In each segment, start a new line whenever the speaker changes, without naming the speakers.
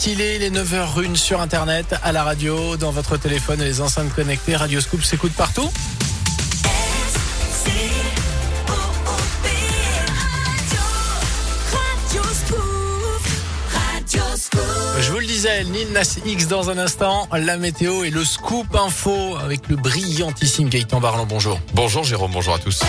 qu'il est les 9h01 sur Internet, à la radio, dans votre téléphone et les enceintes connectées. Radio Scoop s'écoute partout. Je vous le disais, Lil Nas X dans un instant, la météo et le scoop info avec le brillantissime Gaëtan Barlan. Bonjour.
Bonjour Jérôme, bonjour à tous.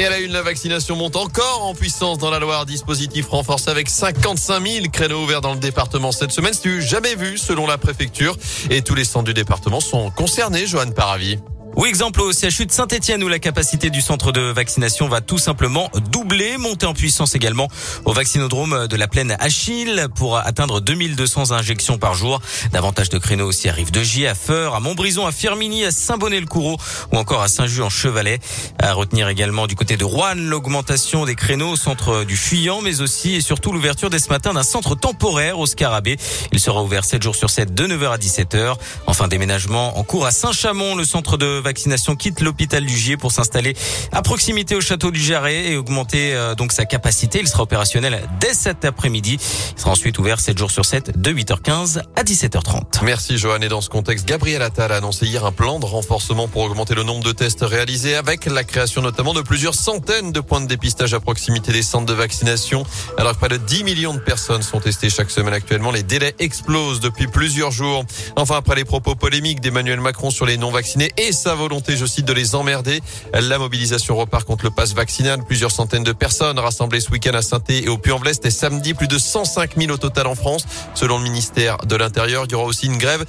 Et à la une, la vaccination monte encore en puissance dans la Loire. Dispositif renforcé avec 55 000 créneaux ouverts dans le département cette semaine. C'est du jamais vu selon la préfecture. Et tous les centres du département sont concernés, Johan Paravi.
Oui, exemple au CHU de Saint-Etienne où la capacité du centre de vaccination va tout simplement doubler, monter en puissance également au vaccinodrome de la plaine Achille pour atteindre 2200 injections par jour. Davantage de créneaux aussi arrivent de J à Feur, à Montbrison, à Firminy, à Saint-Bonnet-le-Coureau ou encore à Saint-Just en Chevalet. À retenir également du côté de Rouen l'augmentation des créneaux au centre du Fuyant, mais aussi et surtout l'ouverture dès ce matin d'un centre temporaire au Scarabée. Il sera ouvert 7 jours sur 7 de 9h à 17h. Enfin, déménagement en cours à Saint-Chamond, le centre de vaccination quitte l'hôpital du Gier pour s'installer à proximité au château du Jarret et augmenter euh, donc sa capacité. Il sera opérationnel dès cet après-midi. Il sera ensuite ouvert 7 jours sur 7 de 8h15 à 17h30.
Merci Johan. Et dans ce contexte, Gabriel Attal a annoncé hier un plan de renforcement pour augmenter le nombre de tests réalisés avec la création notamment de plusieurs centaines de points de dépistage à proximité des centres de vaccination. Alors que près de 10 millions de personnes sont testées chaque semaine actuellement, les délais explosent depuis plusieurs jours. Enfin, après les propos polémiques d'Emmanuel Macron sur les non-vaccinés et volonté, je cite, de les emmerder. La mobilisation repart contre le pass vaccinal. Plusieurs centaines de personnes rassemblées ce week-end à saint et au Puy-en-Velay. et samedi, plus de 105 000 au total en France. Selon le ministère de l'Intérieur, il y aura aussi une grève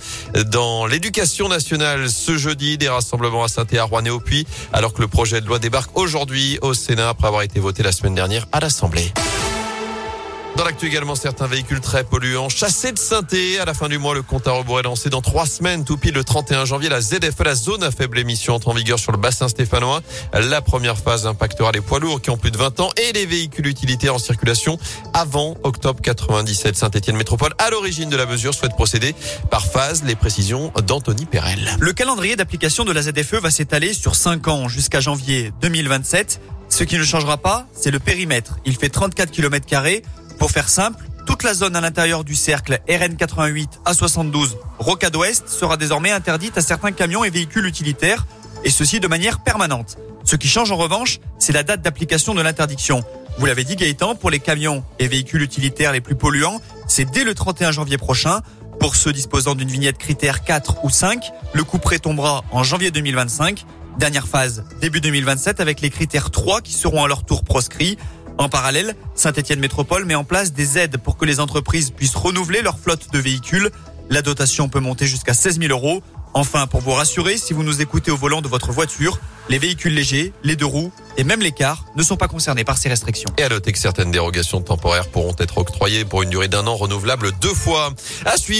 dans l'éducation nationale ce jeudi. Des rassemblements à saint à Rouen et au Puy, alors que le projet de loi débarque aujourd'hui au Sénat après avoir été voté la semaine dernière à l'Assemblée. Dans l'actu également, certains véhicules très polluants chassés de synthé. À la fin du mois, le compte à rebours est lancé dans trois semaines. Tout pile le 31 janvier, la ZFE, la zone à faible émission, entre en vigueur sur le bassin stéphanois. La première phase impactera les poids lourds qui ont plus de 20 ans et les véhicules utilitaires en circulation avant octobre 97. Saint-Etienne Métropole, à l'origine de la mesure, souhaite procéder par phase. Les précisions d'Anthony Perel.
Le calendrier d'application de la ZFE va s'étaler sur 5 ans jusqu'à janvier 2027. Ce qui ne changera pas, c'est le périmètre. Il fait 34 km pour faire simple, toute la zone à l'intérieur du cercle RN88 A72 Rocade Ouest sera désormais interdite à certains camions et véhicules utilitaires, et ceci de manière permanente. Ce qui change en revanche, c'est la date d'application de l'interdiction. Vous l'avez dit Gaëtan, pour les camions et véhicules utilitaires les plus polluants, c'est dès le 31 janvier prochain. Pour ceux disposant d'une vignette critère 4 ou 5, le coup prêt tombera en janvier 2025. Dernière phase, début 2027 avec les critères 3 qui seront à leur tour proscrits. En parallèle, Saint-Etienne Métropole met en place des aides pour que les entreprises puissent renouveler leur flotte de véhicules. La dotation peut monter jusqu'à 16 000 euros. Enfin, pour vous rassurer, si vous nous écoutez au volant de votre voiture, les véhicules légers, les deux roues et même les cars ne sont pas concernés par ces restrictions.
Et à noter que certaines dérogations temporaires pourront être octroyées pour une durée d'un an renouvelable deux fois. À suivre.